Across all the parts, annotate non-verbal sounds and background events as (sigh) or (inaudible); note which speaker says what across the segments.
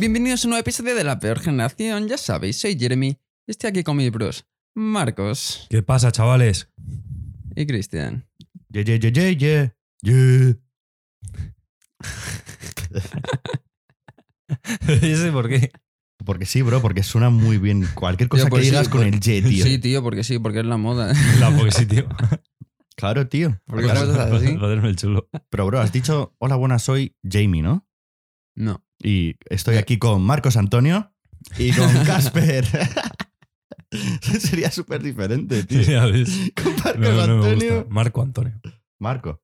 Speaker 1: Bienvenidos a un nuevo episodio de La Peor Generación. Ya sabéis, soy Jeremy estoy aquí con mis bros Marcos
Speaker 2: ¿Qué pasa, chavales?
Speaker 1: y Cristian.
Speaker 2: Ye, ye, ye, ye, ye. Ye. (laughs) Yo sé por qué.
Speaker 3: Porque sí, bro, porque suena muy bien. Cualquier cosa
Speaker 1: Tío, pues
Speaker 3: que
Speaker 1: sí,
Speaker 3: digas con
Speaker 1: pues-
Speaker 3: el ye, tío.
Speaker 1: Sí, tío, porque sí, porque es la moda. (laughs)
Speaker 2: La porque sí, tío. (laughs)
Speaker 3: Claro, tío.
Speaker 1: ¿Por qué
Speaker 3: Claro.
Speaker 1: cosas así?
Speaker 2: Joderme el chulo.
Speaker 3: Pero, bro, has dicho, hola, buenas, soy Jamie, ¿no?
Speaker 1: No.
Speaker 3: Y estoy aquí con Marcos Antonio y con (laughs) Casper. (laughs) Sería súper diferente, tío. (laughs)
Speaker 2: Ya ves.
Speaker 3: Con Marcos
Speaker 2: No, no me
Speaker 3: Antonio.
Speaker 2: gusta. Marco Antonio.
Speaker 3: Marco.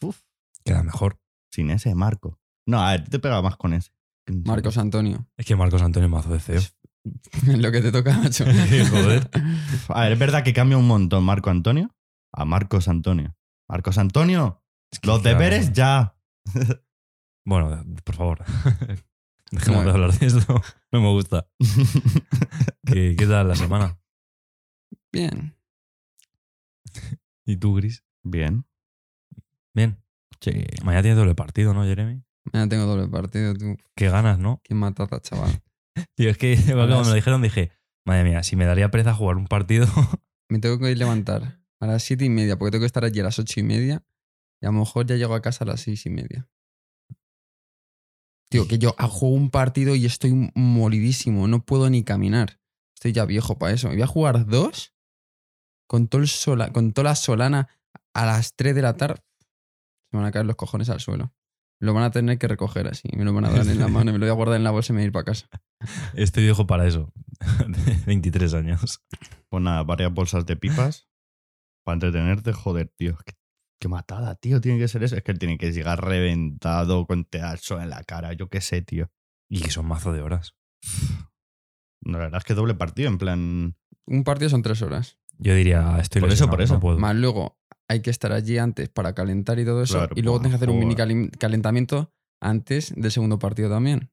Speaker 3: Uf,
Speaker 2: Queda mejor.
Speaker 3: sin ese, Marco. No, a ver, te pega más con ese.
Speaker 1: Marcos Antonio.
Speaker 2: Es que Marcos Antonio es mazo de feo.
Speaker 1: Es lo que te toca, macho.
Speaker 2: Joder.
Speaker 3: A ver, es verdad que cambia un montón Marco Antonio a Marcos Antonio. Marcos Antonio,
Speaker 2: Es que
Speaker 3: los deberes ya.
Speaker 2: Bueno, por favor. (laughs) Dejemos de hablar de esto. No me gusta. (laughs) ¿Qué, qué tal la semana?
Speaker 1: Bien.
Speaker 2: ¿Y tú, Gris?
Speaker 3: Bien.
Speaker 2: Bien.
Speaker 3: Sí.
Speaker 2: Mañana tienes doble partido, ¿no, Jeremy?
Speaker 1: Mañana tengo doble partido, tú.
Speaker 2: Qué ganas, ¿no?
Speaker 1: Qué matata, chaval. (laughs)
Speaker 2: Tío, es que cuando me lo dijeron dije, madre mía, si me daría pereza jugar un partido.
Speaker 1: Me tengo que levantar a las siete y media porque tengo que estar allí a las ocho y media y a lo mejor ya llego a casa a las seis y media. Tío, que yo juego un partido y estoy molidísimo, no puedo ni caminar. Estoy ya viejo para eso. Y voy a jugar dos con, todo el sola, con toda la solana a las 3 de la tarde. Se me van a caer los cojones al suelo. Lo van a tener que recoger así. Me lo van a dar en la mano y me lo voy a guardar en la bolsa y me voy a ir para casa.
Speaker 2: Estoy viejo para eso. (laughs) De 23 años.
Speaker 3: Pues nada, varias bolsas de pipas para entretenerte. Joder, tío. Qué, qué matada, tío. Tiene que ser eso. Es que él tiene que llegar reventado con teazo en la cara. Yo qué sé, tío.
Speaker 2: Y que son mazo de horas. (sighs)
Speaker 3: La verdad es que doble partido, en plan.
Speaker 1: Un partido son tres horas.
Speaker 2: Yo diría, estoy
Speaker 3: Por eso, por eso.
Speaker 2: no puedo.
Speaker 1: Más luego hay que estar allí antes para calentar y todo eso.
Speaker 3: Claro,
Speaker 1: y luego tienes que hacer un mini calentamiento antes del segundo partido también.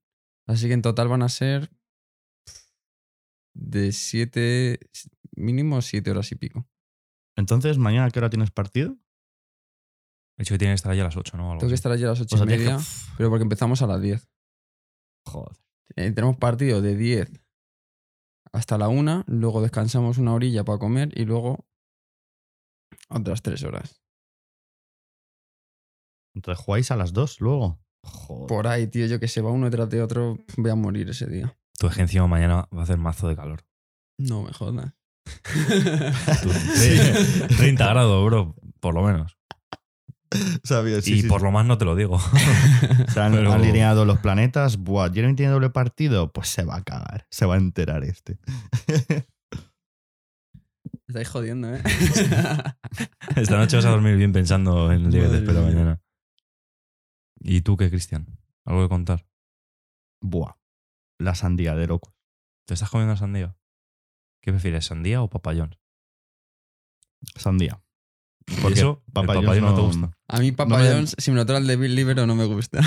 Speaker 1: Así que en total van a ser de siete, mínimo siete horas y pico.
Speaker 3: Entonces, ¿mañana a qué hora tienes partido?
Speaker 2: De hecho, que tiene que estar allí a las 8, ¿no? Algo
Speaker 1: Tengo que
Speaker 2: así.
Speaker 1: estar allí a las ocho
Speaker 3: O sea,
Speaker 1: y
Speaker 3: tienes que-
Speaker 1: media, pero porque empezamos a las 10.
Speaker 3: Joder.
Speaker 1: Eh, tenemos partido de 10 hasta la 1, luego descansamos una orilla para comer y luego otras tres horas.
Speaker 3: Entonces, ¿jugáis a las dos luego? Joder.
Speaker 1: Por ahí, tío, yo que se va uno detrás de otro, voy a morir ese día.
Speaker 2: Tú es que encima mañana va a hacer mazo de calor.
Speaker 1: No me jodas. (laughs)
Speaker 2: Tú, sí, (laughs) 30 grados, bro, por lo menos. (laughs)
Speaker 3: Sabía, sí,
Speaker 2: y
Speaker 3: sí,
Speaker 2: por
Speaker 3: sí.
Speaker 2: lo más no te lo digo. (laughs)
Speaker 3: Se han
Speaker 2: pero-
Speaker 3: alineado los planetas. Buah, ¿Jeremy tiene doble partido? Pues se va a cagar. Se va a enterar este.
Speaker 1: Me (laughs) estáis jodiendo, ¿eh?
Speaker 2: Esta noche vas a dormir bien pensando en el día que te espero mañana. ¿Y tú qué, Cristian? ¿Algo que contar?
Speaker 3: Buah. La sandía de locos.
Speaker 2: ¿Te estás comiendo sandía? ¿Qué prefieres, sandía o papayón?
Speaker 3: Sandía.
Speaker 2: ¿Y
Speaker 3: Porque
Speaker 2: eso? ¿El
Speaker 3: Papa
Speaker 2: papayón no te gusta?
Speaker 1: A mí, Papa
Speaker 3: No me-
Speaker 1: John's, si me lo trae el de Bill Libero, no me gusta.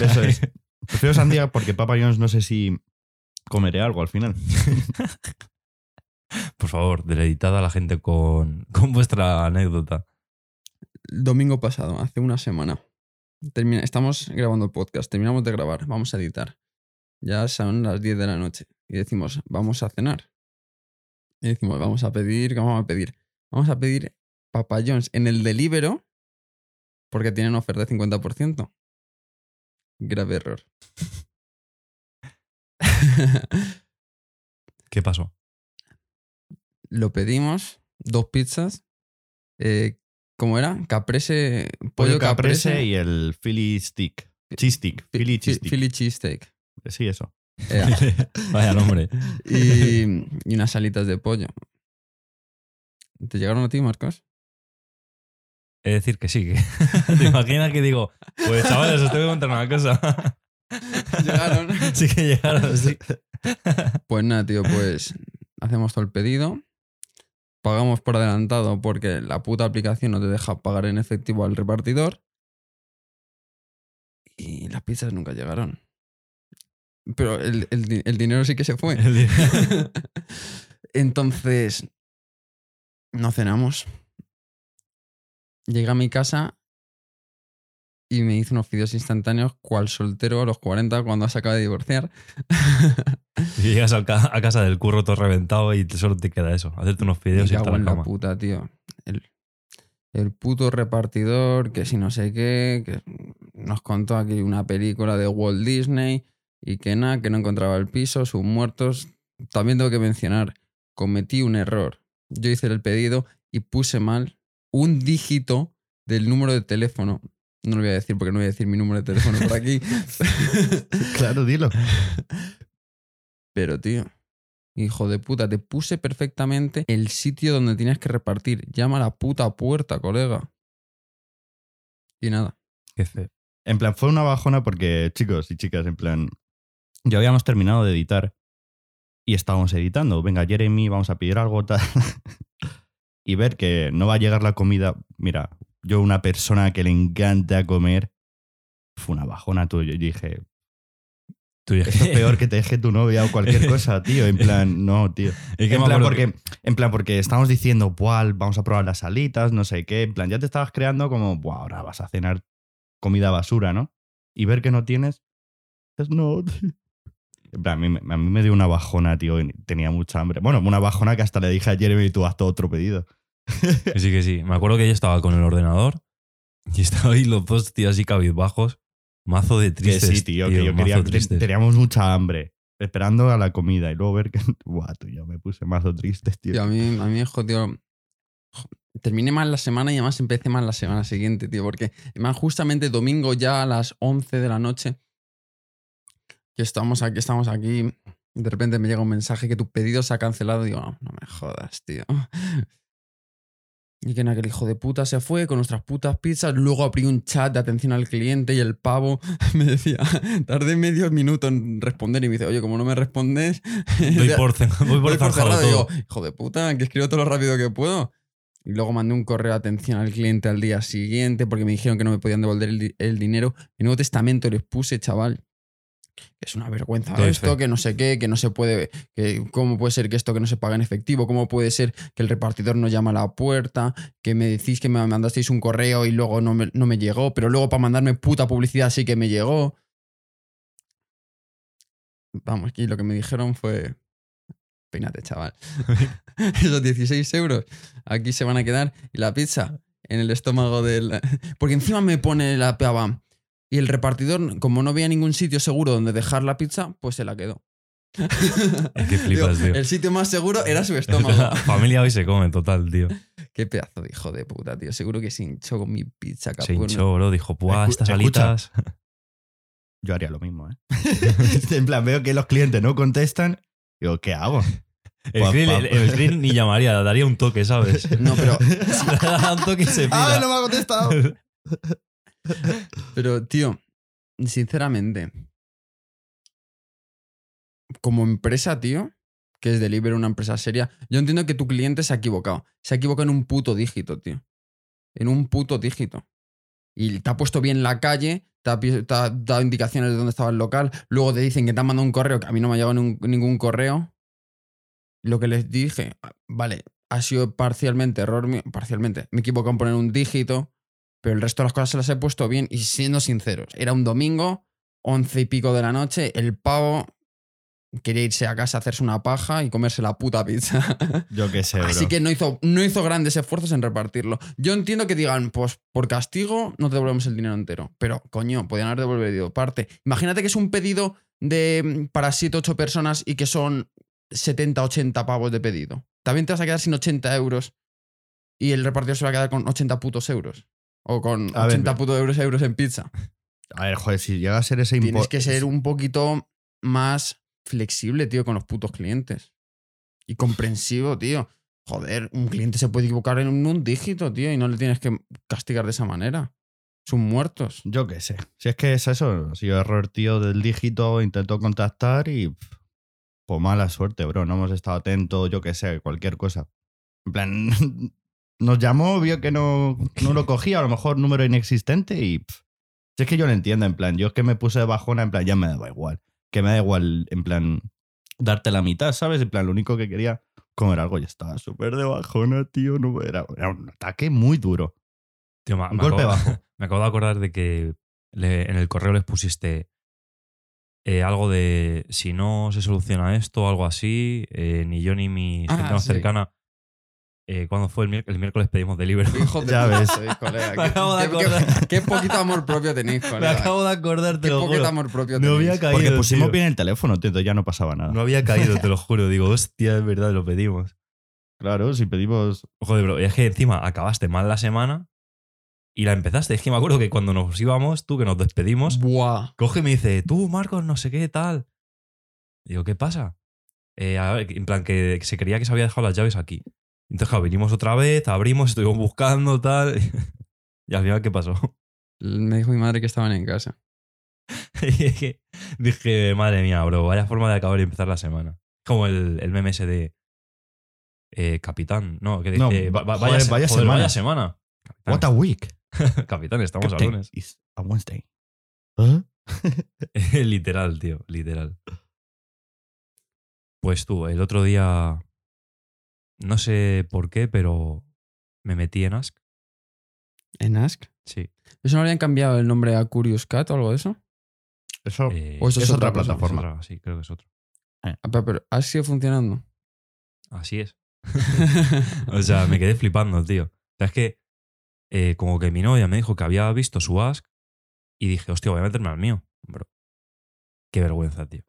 Speaker 3: Eso es. (laughs) Prefiero sandía porque Papa John's no sé si comeré algo al final. (laughs)
Speaker 2: Por favor, deleitad a la gente con, con vuestra anécdota.
Speaker 1: Domingo pasado, hace una semana. Termina- estamos grabando el podcast, terminamos de grabar, vamos a editar. Ya son las 10 de la noche y decimos, vamos a cenar. Y decimos, vamos a pedir, ¿qué vamos a pedir? Vamos a pedir Papa John's en el Delibero porque tienen oferta de 50%. Grave error. (laughs)
Speaker 2: ¿Qué pasó?
Speaker 1: Lo pedimos, dos pizzas. Eh, ¿Cómo era? Caprese, pollo,
Speaker 3: Pollo
Speaker 1: caprese,
Speaker 3: caprese y el Philly stick. Cheese stick. Philly cheese stick.
Speaker 1: Philly cheesesteak.
Speaker 3: Sí, eso. (laughs)
Speaker 2: Vaya nombre.
Speaker 1: y, y unas alitas de pollo. ¿Te llegaron a ti, Marcos?
Speaker 2: Es decir, que sí. Que... (laughs) ¿Te imaginas que digo, pues chavales, os tengo que contar una cosa? (laughs)
Speaker 1: Llegaron.
Speaker 2: sí que llegaron, sí.
Speaker 1: Pues nada, tío, pues hacemos todo el pedido. Pagamos por adelantado porque la puta aplicación no te deja pagar en efectivo al repartidor. Y las pizzas nunca llegaron. Pero el, el el dinero sí que se fue. (laughs) Entonces, no cenamos. Llegué a mi casa y me hizo unos vídeos instantáneos cual soltero a los 40 cuando se acaba de divorciar. (laughs)
Speaker 2: Y llegas a casa del curro todo reventado y solo te queda eso, hacerte unos
Speaker 1: Me
Speaker 2: fideos y estar en la cama.
Speaker 1: puta, tío. El, el puto repartidor, que si no sé qué, que nos contó aquí una película de Walt Disney y que nada, que no encontraba el piso, sus muertos. También tengo que mencionar, cometí un error. Yo hice el pedido y puse mal un dígito del número de teléfono. No lo voy a decir porque no voy a decir mi número de teléfono por aquí. (laughs)
Speaker 3: Claro, dilo. (laughs)
Speaker 1: Pero, tío, hijo de puta, te puse perfectamente el sitio donde tienes que repartir. Llama a la puta puerta, colega. Y nada.
Speaker 3: En plan, fue una bajona porque, chicos y chicas, en plan, ya habíamos terminado de editar y estábamos editando. Venga, Jeremy, vamos a pedir algo tal. (laughs) y ver que no va a llegar la comida. Mira, yo, una persona que le encanta comer, fue una bajona tuya. Yo dije,
Speaker 2: Tú y-
Speaker 3: esto es peor que te deje tu novia o cualquier (laughs) cosa, tío. En plan, no, tío.
Speaker 2: Es que
Speaker 3: En plan, porque,
Speaker 2: que-
Speaker 3: en plan, porque estamos diciendo, buah, vamos a probar las alitas, no sé qué. En plan, ya te estabas creando como, buah, ahora vas a cenar comida basura, ¿no? Y ver que no tienes, no. Tío. A mí, me- a mí me dio una bajona, tío, y tenía mucha hambre. Bueno, una bajona que hasta le dije a Jeremy, tú haz todo otro pedido.
Speaker 2: que sí, que sí. Me acuerdo que yo estaba con el ordenador y estaba ahí los dos tíos así cabizbajos. Mazo de
Speaker 3: Que
Speaker 2: tristes.
Speaker 3: sí, tío, que yo quería, te-
Speaker 2: tristes.
Speaker 3: teníamos mucha hambre. Esperando a la comida y luego ver que, (laughs) buah, tú, yo me puse mazo triste, tío.
Speaker 1: Tío, a mí, a mí me jodió. jo- Terminé mal la semana y además empecé mal la semana siguiente, tío. Porque además justamente domingo ya a las 11 de la noche, que estamos aquí, estamos aquí, de repente me llega un mensaje que tu pedido se ha cancelado. Digo, no, no me jodas, tío. (laughs) Y que nada, que el hijo de puta se fue con nuestras putas pizzas. Luego abrí un chat de atención al cliente y el pavo (laughs) me decía, tardé medio minuto en responder y me dice, oye, como no me respondes, (laughs)
Speaker 2: Doy por, voy por
Speaker 1: Voy por cerrado digo, hijo de puta, que escribo todo lo rápido que puedo. Y luego mandé un correo de atención al cliente al día siguiente porque me dijeron que no me podían devolver el, el dinero. En Nuevo Testamento les puse, chaval, es una vergüenza
Speaker 2: Doy
Speaker 1: esto,
Speaker 2: fe.
Speaker 1: que no sé qué, que no se puede, que cómo puede ser que esto que no se paga en efectivo, cómo puede ser que el repartidor no llama a la puerta, que me decís que me mandasteis un correo y luego no me, no me llegó, pero luego para mandarme puta publicidad sí que me llegó. Vamos, aquí lo que me dijeron fue, peínate, chaval. (laughs) (laughs) Esos 16 euros aquí se van a quedar y la pizza en el estómago del... Porque encima me pone la pava y el repartidor, como no veía ningún sitio seguro donde dejar la pizza, pues se la quedó. (laughs)
Speaker 2: Que flipas,
Speaker 1: Digo,
Speaker 2: tío.
Speaker 1: El sitio más seguro era su (laughs) estómago.
Speaker 2: La familia hoy se come, total, tío.
Speaker 1: Qué pedazo de hijo de puta, tío. Seguro que se hinchó con mi pizza,
Speaker 2: Se
Speaker 1: cabrón.
Speaker 2: hinchó, bro. Dijo, ¡buah,
Speaker 3: Escu-
Speaker 2: estas
Speaker 3: escucha.
Speaker 2: alitas! (laughs)
Speaker 3: Yo haría lo mismo, ¿eh? en plan, veo que los clientes no contestan. Digo, ¿qué hago?
Speaker 2: El
Speaker 3: Pa-
Speaker 2: screen,
Speaker 3: pa-
Speaker 2: el, el screen ni llamaría, daría un toque, ¿sabes?
Speaker 1: No, pero,
Speaker 2: da un toque y se
Speaker 3: ¡Ah,
Speaker 2: pira.
Speaker 3: no me ha contestado! (laughs)
Speaker 1: pero, tío, sinceramente, como empresa, tío, que es Deliveroo una empresa seria, yo entiendo que tu cliente se ha equivocado. Se ha equivocado en un puto dígito, tío. En un puto dígito. Y te ha puesto bien la calle, te ha, dado indicaciones de dónde estaba el local, luego te dicen que te han mandado un correo, que a mí no me ha llegado ningún correo. Lo que les dije, ah, vale, ha sido parcialmente error mío, parcialmente, me equivoco en poner un dígito, pero el resto de las cosas se las he puesto bien y siendo sinceros, era un domingo, once y pico de la noche, el pavo quería irse a casa a hacerse una paja y comerse la puta pizza. (laughs)
Speaker 3: Yo qué sé, bro.
Speaker 1: Así que no hizo, no hizo grandes esfuerzos en repartirlo. Yo entiendo que digan, pues por castigo no te devolvemos el dinero entero. Pero, coño, podían haber devolvido parte. Imagínate que es un pedido de mm, para 7 8 personas y que son 70, 80 pavos de pedido. También te vas a quedar sin 80 euros y el repartidor se va a quedar con 80 putos euros. O con
Speaker 3: A ver,
Speaker 1: 80
Speaker 3: me-
Speaker 1: putos euros, euros en pizza.
Speaker 3: A ver, joder, si llega a ser ese
Speaker 1: Tienes que ser un poquito más flexible, tío, con los putos clientes. Y comprensivo, tío. Joder, un cliente se puede equivocar en un, un dígito, tío, y no le tienes que castigar de esa manera. Son muertos.
Speaker 3: Yo qué sé. Si es que es eso, ha sido error, tío, del dígito, intentó contactar y. Pues mala suerte, bro. No hemos estado atentos, yo qué sé, cualquier cosa. En plan, (laughs) nos llamó, vio que no, no lo cogía, a lo mejor número inexistente y. pff, Si es que yo lo entiendo, en plan, yo es que me puse de bajona, en plan, ya me daba igual. Que me da igual, en plan, darte la mitad, ¿sabes? En plan, lo único que quería comer algo y estaba súper de bajona, tío. No, era, era un ataque muy duro.
Speaker 2: Tío,
Speaker 3: Un
Speaker 2: me
Speaker 3: golpe
Speaker 2: acabo-
Speaker 3: bajo. (laughs)
Speaker 2: Me acabo de acordar de que le- en el correo les pusiste eh, algo de si no se soluciona esto algo así, eh, ni yo ni mi
Speaker 1: Ah,
Speaker 2: gente más
Speaker 1: sí.
Speaker 2: cercana. Eh, ¿Cuándo fue el miércoles? El miércoles pedimos delivery.
Speaker 1: Hijo (laughs) de
Speaker 3: Ya
Speaker 1: puta
Speaker 3: ves.
Speaker 1: sois, colega.
Speaker 2: Me
Speaker 1: Qué-
Speaker 2: acabo de
Speaker 1: qué- qué-
Speaker 2: acordar.
Speaker 1: Qué poquito amor propio tenéis, (laughs)
Speaker 2: Me
Speaker 1: colega.
Speaker 2: acabo de acordar, te
Speaker 1: Qué
Speaker 2: lo
Speaker 1: poquito
Speaker 2: juro.
Speaker 1: amor propio
Speaker 2: No
Speaker 1: tenéis.
Speaker 2: había caído.
Speaker 3: Porque pusimos
Speaker 2: tío.
Speaker 3: bien el teléfono, tío, entonces ya no pasaba nada.
Speaker 2: No había caído, te lo (laughs) juro. Digo, hostia, es verdad, lo pedimos.
Speaker 3: Claro, si pedimos.
Speaker 2: Joder, bro, y es que encima acabaste mal la semana y la empezaste. Es que me acuerdo que cuando nos íbamos, tú que nos despedimos,
Speaker 1: Buah.
Speaker 2: coge y me dice, tú, Marcos, no sé qué, tal. Digo, ¿qué pasa? Eh, a ver, en plan, que se creía que se había dejado las llaves aquí. Entonces, claro, vinimos otra vez, abrimos, estuvimos buscando, tal. (laughs) Y al final, ¿qué pasó?
Speaker 1: Me dijo mi madre que estaban en casa. (laughs)
Speaker 2: Dije, madre mía, bro, vaya forma de acabar y empezar la semana. Como el, el meme ese de eh, Capitán, ¿no? Que dice,
Speaker 3: No,
Speaker 2: "Va- va-
Speaker 3: joder,
Speaker 2: vaya, se-
Speaker 3: vaya
Speaker 2: joder,
Speaker 3: semana".
Speaker 2: vaya semana. Capitán,
Speaker 3: What a week. (laughs)
Speaker 2: Capitán, estamos a lunes.
Speaker 3: it's a Wednesday. ¿Eh?
Speaker 2: literal, tío, literal. Pues tú, el otro día, no sé por qué, pero me metí en Ask.
Speaker 1: ¿En Ask?
Speaker 2: Sí.
Speaker 1: ¿Eso no habían cambiado el nombre a Curious Cat o algo de eso?
Speaker 3: Eso.
Speaker 2: Eh,
Speaker 1: O eso
Speaker 3: es
Speaker 1: es
Speaker 3: otra
Speaker 1: otra
Speaker 3: plataforma.
Speaker 2: otra, sí, creo que es otro.
Speaker 1: Ah, pero, pero ¿Ask sigue funcionando?
Speaker 2: Así es. (laughs) (laughs) O sea, me quedé flipando, tío. O sea, es que eh, como que mi novia me dijo que había visto su Ask y dije, hostia, voy a meterme al mío. Bro, qué vergüenza, tío.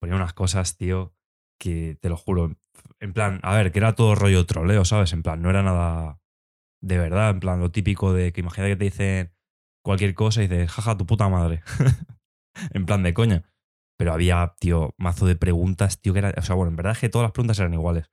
Speaker 2: Ponía unas cosas, tío, que te lo juro. En plan, a ver, que era todo rollo troleo, ¿sabes? En plan, no era nada de verdad. En plan, lo típico de que imagínate que te dicen cualquier cosa y dices, jaja, tu puta madre. (laughs) en plan de coña. Pero había, tío, mazo de preguntas, tío, que era. O sea, bueno, en verdad es que todas las preguntas eran iguales.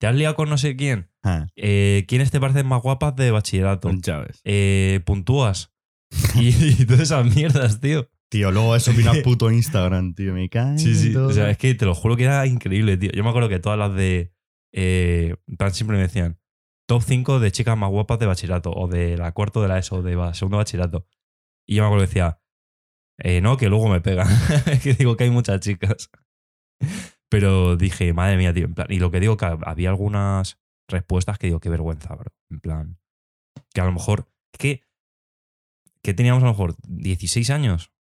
Speaker 2: ¿Te has liado con no sé quién?
Speaker 3: Ah,
Speaker 2: Eh, ¿Quiénes te parecen más guapas de bachillerato?
Speaker 3: ves.
Speaker 2: Eh, ¿Puntúas? (laughs) Y, y todas esas mierdas, tío.
Speaker 3: Tío, luego eso vino a puto Instagram, tío. Me cae.
Speaker 2: Sí, sí.
Speaker 3: todo.
Speaker 2: O sea, es que te lo juro que era increíble, tío. Yo me acuerdo que todas las de. Eh, plan, siempre me decían top 5 de chicas más guapas de bachillerato o de la cuarto de la ESO, de segundo bachillerato. Y yo me acuerdo que decía, eh, no, que luego me pegan. (laughs) que digo que hay muchas chicas. Pero dije, madre mía, tío. En plan, y lo que digo, que había algunas respuestas que digo, qué vergüenza, bro. En plan, que a lo mejor. Que. Que teníamos a lo mejor 16 años.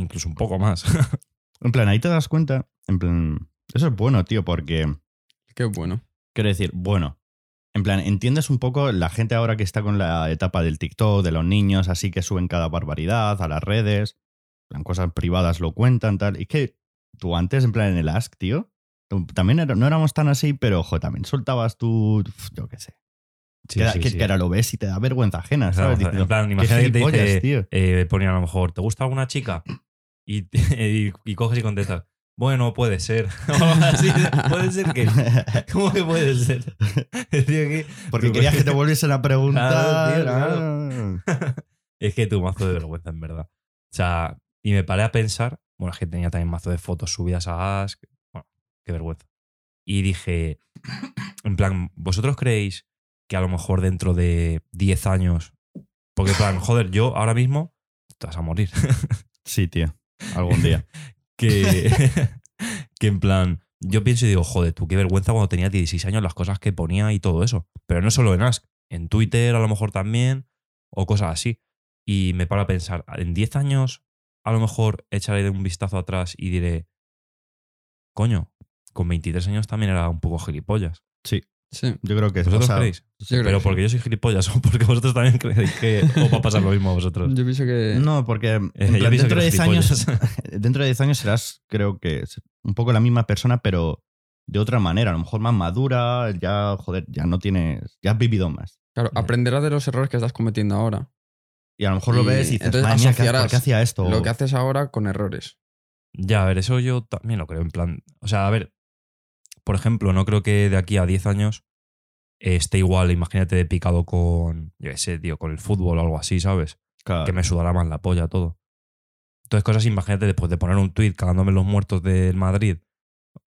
Speaker 2: Incluso un poco más. (laughs)
Speaker 3: En plan, ahí te das cuenta. En plan, eso es bueno, tío, porque.
Speaker 1: Qué bueno.
Speaker 3: Quiero decir, bueno. En plan, entiendes un poco la gente ahora que está con la etapa del TikTok, de los niños, así que suben cada barbaridad a las redes. En plan, cosas privadas lo cuentan, tal. Y es que tú antes, en plan, en el Ask, tío, tú- también era- no éramos tan así, pero, ojo, también soltabas tú, yo qué sé. que, era- que- que ahora lo ves y te da vergüenza ajena,
Speaker 2: Claro,
Speaker 3: ¿sabes? Diciendo,
Speaker 2: en plan,
Speaker 3: "Qué
Speaker 2: imagínate que te dice,
Speaker 3: tío.
Speaker 2: eh, ponían a lo mejor, ¿te gusta alguna chica? Y, (laughs) y, y coges y contestas, bueno, puede ser. (laughs) Así, puede ser que. (laughs) ¿Cómo que puede ser? Que-
Speaker 3: Porque
Speaker 2: tú-
Speaker 3: querías que te volviesen a preguntar.
Speaker 2: Claro, tío,
Speaker 3: ah.
Speaker 2: es que tu mazo de vergüenza, en verdad. O sea, y me paré a pensar, bueno, es que tenía también mazo de fotos subidas a Ask. Bueno, qué vergüenza. Y dije, (clears throat) en plan, ¿vosotros creéis que a lo mejor dentro de 10 años. Porque, en plan, joder, yo ahora mismo te vas a morir.
Speaker 3: Sí, tío. Algún día. (laughs)
Speaker 2: que, (laughs) que en plan, yo pienso y digo, joder, tú qué vergüenza cuando tenía 16 años las cosas que ponía y todo eso. Pero no solo en Ask, en Twitter a lo mejor también, o cosas así. Y me paro a pensar, en 10 años a lo mejor echaré un vistazo atrás y diré, coño, con 23 años también era un poco gilipollas.
Speaker 3: Sí,
Speaker 1: Sí.
Speaker 3: yo creo que
Speaker 2: ¿Vosotros
Speaker 3: o sea,
Speaker 2: creéis?
Speaker 1: Creo
Speaker 2: Pero
Speaker 1: que
Speaker 2: porque yo soy gilipollas (laughs) o porque vosotros también creéis que os va a pasar lo mismo a vosotros.
Speaker 1: Yo pienso que.
Speaker 3: No, porque en
Speaker 2: Eh,
Speaker 3: plan, (laughs) dentro, de
Speaker 2: eres
Speaker 3: 10 años, dentro de 10 años serás, creo que, un poco la misma persona, pero de otra manera. A lo mejor más madura, ya, joder, ya no tienes. Ya has vivido más.
Speaker 1: Claro, aprenderás de los errores que estás cometiendo ahora.
Speaker 3: Y a lo mejor lo ves y dices,
Speaker 1: entonces
Speaker 3: "Madre mía, ¿qué-
Speaker 1: asociarás
Speaker 3: ¿por qué hacía esto?
Speaker 1: Lo que haces ahora con errores.
Speaker 2: Ya, a ver, eso yo también lo creo. En plan, o sea, a ver, por ejemplo, no creo que de aquí a 10 años eh, esté igual, imagínate, de picado con, yo qué sé, tío, con el fútbol o algo así, ¿sabes?
Speaker 3: Claro.
Speaker 2: Que me sudará más la polla todo. Entonces, cosas, imagínate, después de poner un tuit cagándome los muertos del Madrid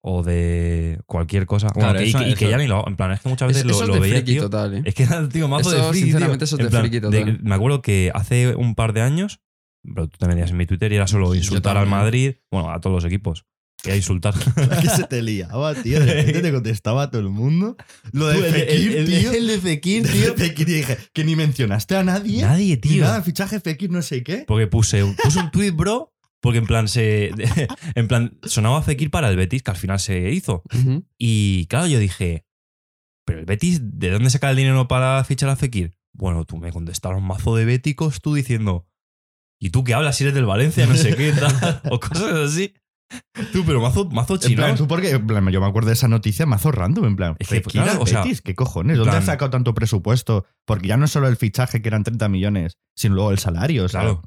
Speaker 2: o de cualquier cosa. Bueno,
Speaker 3: Claro,
Speaker 2: y que, y que
Speaker 3: eso-
Speaker 2: ya ni lo. En plan, es que muchas veces
Speaker 1: Es-
Speaker 2: lo, lo veía,
Speaker 1: friki
Speaker 2: tío.
Speaker 1: total, ¿eh?
Speaker 2: Es que era, (laughs) tío, mazo
Speaker 1: Eso,
Speaker 2: de friki, tío.
Speaker 1: sinceramente, eso es de total.
Speaker 2: me acuerdo que hace un par de años, pero tú te metías en mi Twitter y era solo insultar al. Madrid, bueno, a todos los equipos. Y a insultar. (laughs)
Speaker 3: que se te liaba, tío. De repente te contestaba a todo el mundo. Lo de Fekir,
Speaker 2: el-
Speaker 3: tío.
Speaker 2: el de Fekir,
Speaker 3: El de
Speaker 2: tío.
Speaker 3: Fekir, y dije, que ni mencionaste a nadie.
Speaker 2: Nadie,
Speaker 3: Ni
Speaker 2: tío.
Speaker 3: nada, fichaje Fekir, no sé qué.
Speaker 2: Porque puse un, puse un tweet, bro, porque en plan se. (laughs) En plan, sonaba Fekir para el Betis, que al final se hizo. Y claro, yo dije, ¿pero el Betis de dónde saca el dinero para fichar a Fekir? Bueno, tú me contestaron mazo de béticos, tú diciendo, ¿y tú qué hablas si eres del Valencia? No sé qué, tal, (laughs) o cosas así. Tú, pero mazo, mazo
Speaker 3: En
Speaker 2: chino.
Speaker 3: plan, ¿tú por qué? En plan, yo me acuerdo de esa noticia mazo random, en plan.
Speaker 2: Es que, claro, o sea,
Speaker 3: Betis, ¿qué cojones?
Speaker 2: en
Speaker 3: ¿Dónde has sacado tanto presupuesto? Porque ya no es solo el fichaje, que eran 30 millones, sino luego el salario, o sea,
Speaker 2: Claro.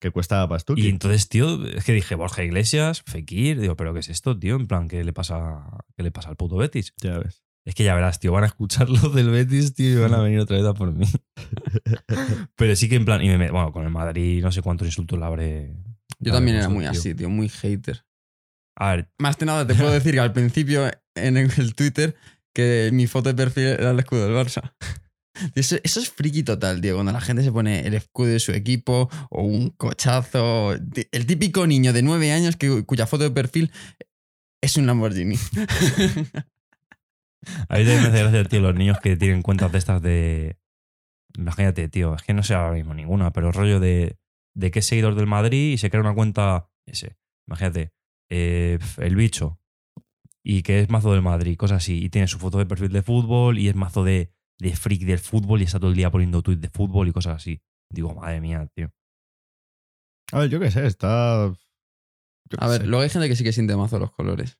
Speaker 3: que cuesta pastuki.
Speaker 2: Y entonces, tío, es que dije, Borja Iglesias, Fekir, digo, ¿pero qué es esto, tío? En plan, ¿qué le pasa, qué le pasa al puto Betis?
Speaker 3: Ya ves.
Speaker 2: Es que ya verás, tío, van a escuchar lo del Betis, tío, y van a venir otra vez a por mí. (laughs) Pero sí que en plan, y me- bueno, con el Madrid no sé cuántos insultos le habré.
Speaker 1: Yo también era
Speaker 2: puesto,
Speaker 1: muy así, tío, muy hater.
Speaker 2: A ver,
Speaker 1: Más que nada, te puedo (laughs) decir que al principio en el Twitter que mi foto de perfil era el escudo del Barça. (laughs) Eso es friki total, tío. Cuando la gente se pone el escudo de su equipo o un cochazo. El típico niño de nueve años que, cuya foto de perfil es un Lamborghini. (laughs)
Speaker 2: a mí también me hace gracia, tío, los niños que tienen cuentas de estas de. Imagínate, tío, es que no sé ahora mismo ninguna, pero rollo de, de que es seguidor del Madrid y se crea una cuenta ese. Imagínate, eh, el bicho y que es mazo del Madrid, cosas así, y tiene su foto de perfil de fútbol y es mazo de, de freak del fútbol y está todo el día poniendo tweets de fútbol y cosas así. Digo, madre mía, tío.
Speaker 3: A ver, yo qué sé, está. yo qué
Speaker 1: A ver,
Speaker 3: sé.
Speaker 1: luego hay gente que sí que siente mazo los colores.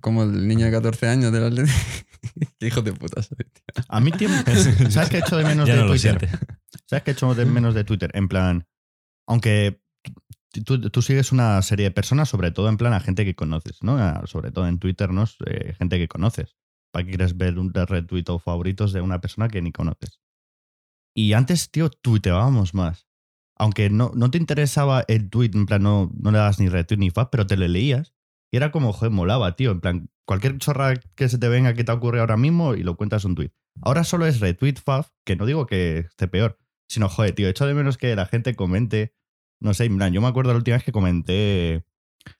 Speaker 1: Como el niño de 14 años del Atlético. (laughs) Qué hijo de puta soy, tío.
Speaker 3: A mí, tío, (laughs) ¿sabes qué he hecho de menos
Speaker 2: ya
Speaker 3: de
Speaker 2: no lo
Speaker 3: Twitter? ¿Sabes qué he hecho de menos de Twitter? En plan, aunque tú, tú sigues una serie de personas, sobre todo en plan a gente que conoces, ¿no? A- sobre todo en Twitter, ¿no? Eh, gente que conoces. ¿Para qué quieres ver un retweet o favoritos de una persona que ni conoces? Y antes, tío, tuiteábamos más. Aunque no, no te interesaba el tweet, en plan, no, no le das ni retweet ni fab, pero te lo leías. Y era como, joder, molaba, tío. En plan, cualquier chorra que se te venga que te ocurre ahora mismo y lo cuentas un tweet. Ahora solo es retweet fab, que no digo que esté peor, sino, joder, tío, echo de menos que la gente comente. No sé, plan, yo me acuerdo la última vez que comenté.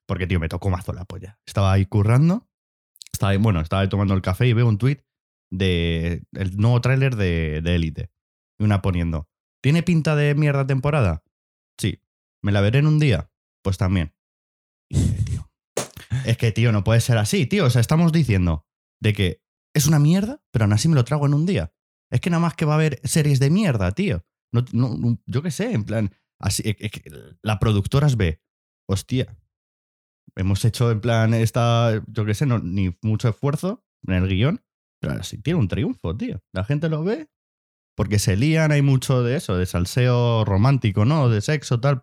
Speaker 3: Porque, tío, me tocó mazo la polla. Estaba ahí currando. Estaba ahí, bueno, estaba ahí tomando el café y veo un tweet de el nuevo tráiler de, Elite. Y una poniendo. ¿Tiene pinta de mierda temporada? Sí. ¿Me la veré en un día? Pues también. Es que, tío, no puede ser así, tío. O sea, estamos diciendo de que es una mierda, pero aún así me lo trago en un día. Es que nada más que va a haber series de mierda, tío. No, no- yo qué sé, en plan. Así, es que la productora ve, hostia, hemos hecho en plan esta, yo qué sé, no, ni mucho esfuerzo en el guion, pero ahora sí tiene un triunfo, tío. La gente lo ve porque se lían, hay mucho de eso, de salseo romántico, ¿no? De sexo, tal.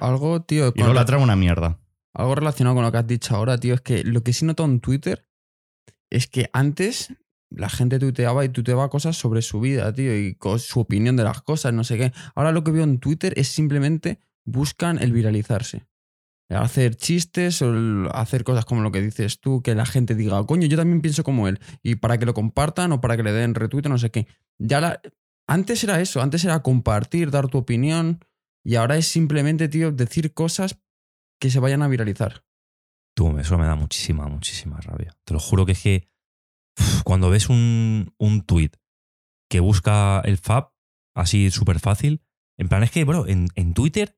Speaker 1: Algo, tío,
Speaker 3: y no la trama una mierda.
Speaker 1: algo relacionado con lo que has dicho ahora, tío, es que lo que sí noto en Twitter es que antes la gente tuiteaba y tuiteaba cosas sobre su vida, tío, y su opinión de las cosas, no sé qué. Ahora lo que veo en Twitter es simplemente buscan el viralizarse. Hacer chistes o hacer cosas como lo que dices tú, que la gente diga, coño, yo también pienso como él. Y para que lo compartan o para que le den retweet o no sé qué. Ya Antes era eso, antes era compartir, dar tu opinión. Y ahora es simplemente, tío, decir cosas que se vayan a viralizar.
Speaker 2: Tú, eso me da muchísima, muchísima rabia. Te lo juro que es que uf, cuando ves un, un tweet que busca el fab, así súper fácil, en plan es que, bro, en, en Twitter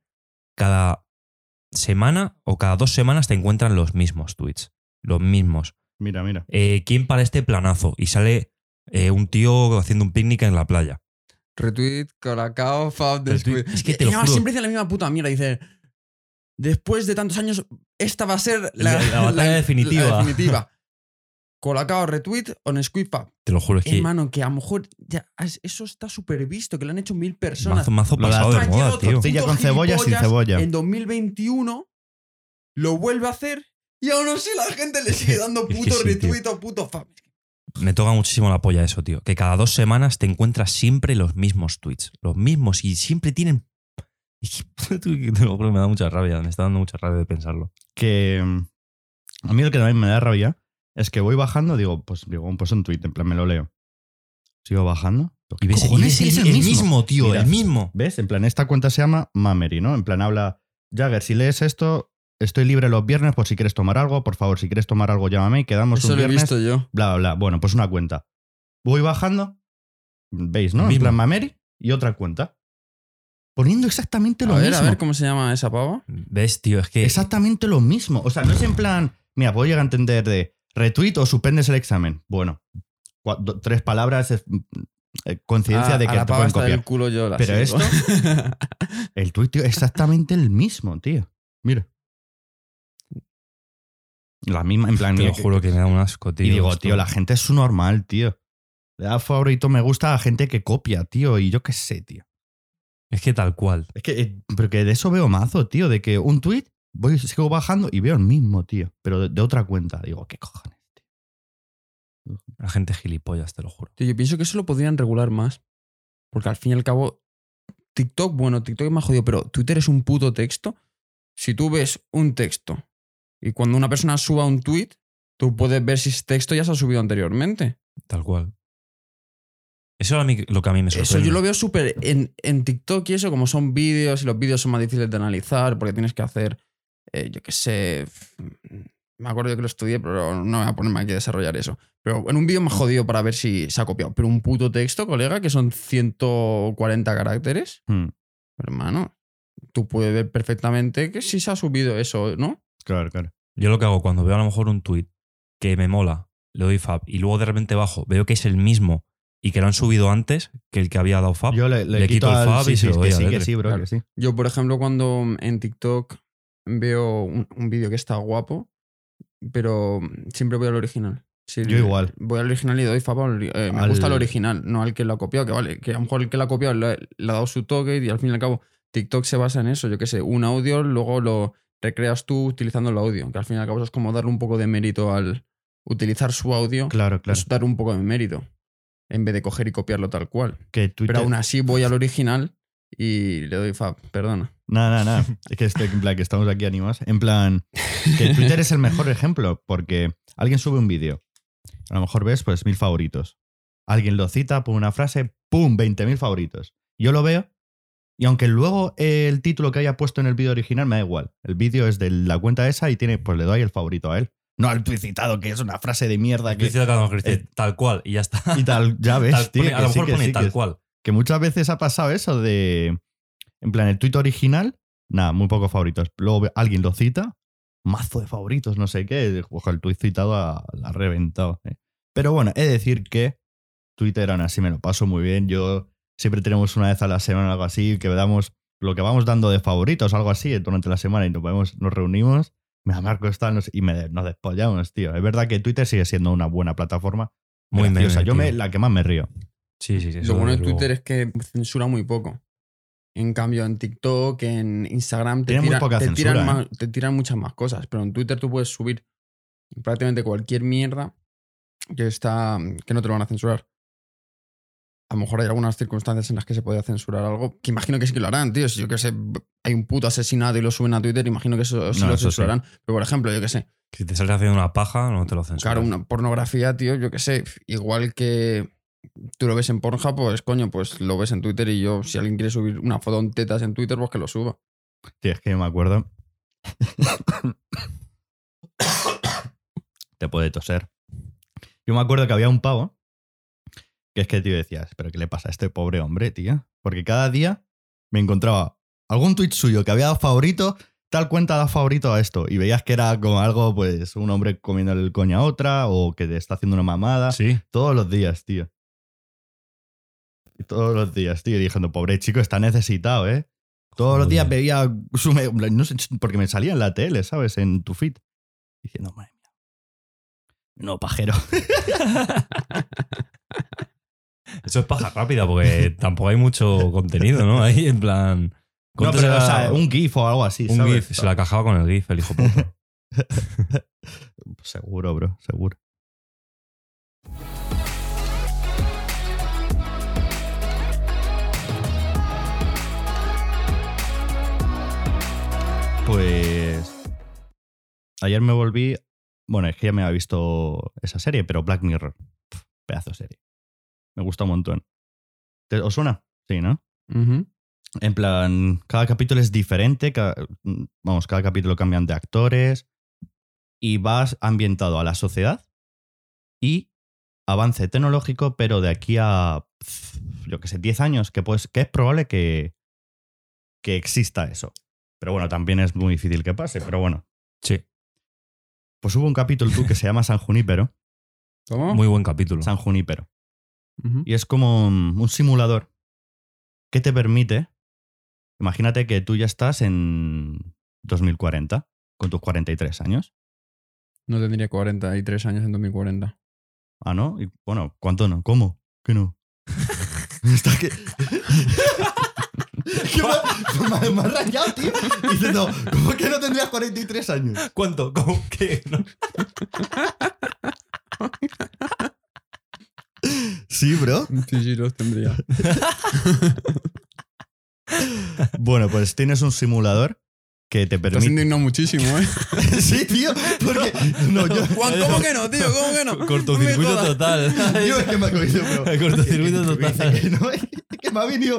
Speaker 2: cada semana o cada dos semanas te encuentran los mismos tweets. Los mismos.
Speaker 3: Mira, mira.
Speaker 2: Eh, ¿Quién para este planazo? Y sale eh, un tío haciendo un picnic en la playa.
Speaker 1: Retweet, colacao, fab.
Speaker 2: Es que te lo juro.
Speaker 1: siempre dice la misma puta mierda. Dice, después de tantos años, esta va a ser la,
Speaker 2: La- la batalla definitiva.
Speaker 1: la definitiva. (laughs) Colacao, retweet o Nesquik fab.
Speaker 2: Te lo juro, es que
Speaker 1: Hermano, que a lo mejor ya es- eso está súper visto, que lo han hecho mil personas.
Speaker 2: mazo, mazo pasado de moda, tío.
Speaker 3: Tortilla con cebolla, sin cebolla.
Speaker 1: En 2021 lo vuelve a hacer y aún así la gente le sigue dando
Speaker 2: Es que
Speaker 1: puto
Speaker 2: sí,
Speaker 1: retweet o puto fab.
Speaker 2: Me toca muchísimo la polla eso, tío. Que cada dos semanas te encuentras siempre los mismos tweets. Los mismos y siempre tienen. Es que, tú, que (laughs) (laughs) te lo juro, me da mucha rabia. Me está dando mucha rabia de pensarlo.
Speaker 3: que mm, a mí lo que también me da rabia es que voy bajando, digo, pues digo, pues un tweet, en plan me lo leo. Sigo bajando.
Speaker 2: Y ves, y
Speaker 3: cojones,
Speaker 2: ves
Speaker 3: sí,
Speaker 2: el,
Speaker 3: es
Speaker 2: el mismo, tío,
Speaker 3: Mira.
Speaker 2: el mismo.
Speaker 3: ¿Ves? En plan, esta cuenta se llama Mamery, ¿no? En plan, habla Jagger, si lees esto, estoy libre los viernes por si quieres tomar algo. Por favor, si quieres tomar algo, llámame y quedamos
Speaker 1: Eso
Speaker 3: un
Speaker 1: lo he
Speaker 3: viernes.
Speaker 1: visto yo.
Speaker 3: Bla, bla, bla. Bueno, pues una cuenta. Voy bajando. ¿Veis, no? En plan Mameri y otra cuenta. Poniendo exactamente lo
Speaker 1: A ver,
Speaker 3: mismo.
Speaker 1: a ver cómo se llama esa pava.
Speaker 2: ¿Ves, tío? Es que.
Speaker 3: Exactamente lo mismo. O sea, no es en plan, mira, puedo llegar a entender de retweet o suspendes el examen. Bueno, tres palabras, es, eh, coincidencia
Speaker 1: Ah,
Speaker 3: de
Speaker 1: a
Speaker 3: que
Speaker 1: la
Speaker 3: te
Speaker 1: pava
Speaker 3: pueden
Speaker 1: esta del
Speaker 3: copiar.
Speaker 1: culo yo la
Speaker 3: Pero
Speaker 1: sigo. (laughs)
Speaker 3: El tuit, tío, exactamente el mismo, tío. Mira. La misma, en plan.
Speaker 2: te
Speaker 3: mira,
Speaker 2: lo juro que me da un asco, tío.
Speaker 3: y digo,
Speaker 2: esto.
Speaker 3: tío, la gente es su normal, tío. Le da favorito, me gusta a gente que copia, tío. Y yo qué sé, tío.
Speaker 2: Es que tal cual.
Speaker 3: Es que, eh, pero que de eso veo mazo, tío. De que un tweet, voy, sigo bajando y veo el mismo, tío. Pero de, de otra cuenta. Digo, ¿qué cojones? tío?
Speaker 2: La gente es gilipollas, te lo juro.
Speaker 1: Tío, yo pienso que eso lo podrían regular más. Porque al fin y al cabo, TikTok, bueno, TikTok es más jodido, pero Twitter es un puto texto. Si tú ves un texto y cuando una persona suba un tweet, tú puedes ver si ese texto ya se ha subido anteriormente.
Speaker 2: Tal cual. Eso es a mí lo que a mí me sorprende.
Speaker 1: Eso yo lo veo súper en, en TikTok y eso, como son vídeos y los vídeos son más difíciles de analizar porque tienes que hacer, eh, yo qué sé, me acuerdo que lo estudié, pero no voy a ponerme aquí a desarrollar eso. Pero en un vídeo más jodido para ver si se ha copiado. Pero un puto texto, colega, que son 140 caracteres,
Speaker 3: Hmm,
Speaker 1: hermano, tú puedes ver perfectamente que si se ha subido eso, ¿no?
Speaker 3: claro, claro.
Speaker 2: Yo lo que hago cuando veo a lo mejor un tweet que me mola, le doy fab y luego de repente bajo, veo que es el mismo y que lo han subido antes que el que había dado fab.
Speaker 3: Yo le, le
Speaker 2: le
Speaker 3: quito,
Speaker 2: quito el
Speaker 3: al-
Speaker 2: fab
Speaker 3: sí,
Speaker 2: y se
Speaker 3: sí,
Speaker 2: lo doy
Speaker 3: que
Speaker 2: a
Speaker 3: sí, que sí, bro,
Speaker 1: Claro.
Speaker 3: que sí.
Speaker 1: Yo, por ejemplo, cuando en TikTok veo un, un vídeo que está guapo, pero siempre voy al original. Si
Speaker 3: Yo igual.
Speaker 1: Voy al original y doy favor. me
Speaker 3: Al-
Speaker 1: gusta el original, no al que lo ha copiado, que vale, que a lo mejor el que lo ha copiado le, le ha dado su toque y al fin y al cabo TikTok se basa en eso, yo qué sé, un audio, luego lo recreas tú utilizando el audio, que al fin y al cabo eso es como darle un poco de mérito al utilizar su audio,
Speaker 3: Claro, claro.
Speaker 1: es dar un poco de mérito, en vez de coger y copiarlo tal cual.
Speaker 3: Que Twitter...
Speaker 1: Pero aún así voy al original y le doy fab, perdona.
Speaker 3: Nada, nada, nada. Es que, estoy, en plan, que estamos aquí animados. En plan, que Twitter es el mejor ejemplo porque alguien sube un vídeo. A lo mejor ves, pues, mil favoritos. Alguien lo cita, pone una frase, ¡pum! 20.000 favoritos. Yo lo veo y aunque luego el título que haya puesto en el vídeo original me da igual. El vídeo es de la cuenta esa y tiene, pues le doy el favorito a él. No al tweet citado, que es una frase de mierda que,
Speaker 2: que
Speaker 3: Eh,
Speaker 2: tal cual y ya está.
Speaker 3: y tal. Ya (laughs) ves,
Speaker 2: Tal-
Speaker 3: tío.
Speaker 2: pone- a lo
Speaker 3: sí,
Speaker 2: mejor
Speaker 3: que
Speaker 2: pone
Speaker 3: sí,
Speaker 2: tal
Speaker 3: que-
Speaker 2: cual.
Speaker 3: que muchas veces ha pasado eso de. En plan, el tuit original, nada, muy pocos favoritos. Luego alguien lo cita, mazo de favoritos, no sé qué. Ojo, el tuit citado ha- la ha reventado. ¿eh? Pero bueno, he de decir que Twitter aún así me lo paso muy bien. Yo siempre tenemos una vez a la semana algo así, que damos lo que vamos dando de favoritos, algo así, durante la semana y nos, vemos, nos reunimos. Me da Marco está nos- y me, nos despollamos, tío. Es verdad que Twitter sigue siendo una buena plataforma.
Speaker 2: Muy
Speaker 3: graciosa. Yo me, la que más me río.
Speaker 2: Sí, sí, sí.
Speaker 1: Lo bueno de. Twitter es que censura muy poco. En cambio, en TikTok, en Instagram, te, tiran,
Speaker 3: poca
Speaker 1: te,
Speaker 3: censura,
Speaker 1: tiran
Speaker 3: ¿eh?
Speaker 1: más- te tiran muchas más cosas. Pero en Twitter tú puedes subir prácticamente cualquier mierda que, está, que no te lo van a censurar. A lo mejor hay algunas circunstancias en las que se podría censurar algo, que imagino que sí que lo harán, tío. Si yo que sé, hay un puto asesinato y lo suben a Twitter, imagino que eso sí
Speaker 3: No,
Speaker 1: lo
Speaker 3: eso sí.
Speaker 1: censurarán. Pero por ejemplo, yo que sé,
Speaker 2: Si te sales haciendo una paja, no te lo censuran.
Speaker 1: Claro, una pornografía, tío, yo qué sé, igual que tú lo ves en Pornhub, pues coño, pues lo ves en Twitter y yo, si alguien quiere subir una foto en tetas en Twitter, pues que lo suba.
Speaker 3: Tío, es que me acuerdo. (coughs) Te puede toser. Yo me acuerdo que había un pavo que es que, tío, decías, ¿pero qué le pasa a este pobre hombre, tío? Porque cada día me encontraba algún tweet suyo que había dado favorito, tal cuenta da favorito a esto. Y veías que era como algo, pues, un hombre comiéndole el coño a otra o que te está haciendo una mamada.
Speaker 2: Sí.
Speaker 3: Todos los días, tío. Y Todos los días, tío. Y diciendo, pobre chico, está necesitado, ¿eh? Todos los días veía su. me- No sé, porque me salía en la tele, ¿sabes? En tu feed. Diciendo, madre mía. No, pajero. (laughs)
Speaker 2: Eso es paja rápida porque tampoco hay mucho contenido, ¿no? Ahí en plan.
Speaker 3: No,
Speaker 2: ¿cuánto
Speaker 3: pero,
Speaker 2: será
Speaker 3: o sea, un GIF o algo así,
Speaker 2: un
Speaker 3: ¿sabes?
Speaker 2: GIF? Se la cajaba con el GIF, el hijo puta. (laughs)
Speaker 3: seguro, bro, seguro. Pues. Ayer me volví. Bueno, es que ya me había visto esa serie, pero Black Mirror. Pedazo de serie. Me gusta un montón. ¿Te- ¿Os suena? Sí, ¿no? En plan, cada capítulo es diferente, ca- vamos, cada capítulo cambian de actores y vas ambientado a la sociedad y avance tecnológico, pero de aquí a, yo que sé, 10 años, que, pues, que es probable que, que exista eso. Pero bueno, también es muy difícil que pase, pero bueno.
Speaker 2: Sí,
Speaker 3: Pues hubo un capítulo tú que se llama San Junípero.
Speaker 1: ¿Cómo?
Speaker 2: muy buen capítulo.
Speaker 3: San Junípero.
Speaker 1: Ujú.
Speaker 3: Y es como un simulador que te permite, imagínate que tú ya estás en 2040, con tus 43 años.
Speaker 1: No tendría 43 años en 2040.
Speaker 3: Ah, ¿no? Y, bueno, ¿cuánto no? ¿Cómo? ¿Qué no? (laughs) Está que... (laughs) ¿Qué me, me, me has rayado, tío. Diciendo, ¿cómo que no tendrías 43 años?
Speaker 2: ¿Cuánto? ¿Cómo que no? (laughs)
Speaker 3: Sí, bro.
Speaker 1: Sí, sí, los tendría. (laughs)
Speaker 3: Bueno, pues tienes un simulador que te
Speaker 1: Te has
Speaker 3: permite...
Speaker 1: indignado muchísimo, ¿eh? (laughs)
Speaker 3: sí, tío, porque... No, yo...
Speaker 1: Juan, ¿cómo que no, tío? ¿Cómo que no?
Speaker 2: Cortocircuito
Speaker 1: No me jodas.
Speaker 2: total. (laughs)
Speaker 3: Yo es que me ha cogido, pero.
Speaker 2: Cortocircuito
Speaker 3: que- que- que-
Speaker 2: total.
Speaker 3: que no, es que me ha venido.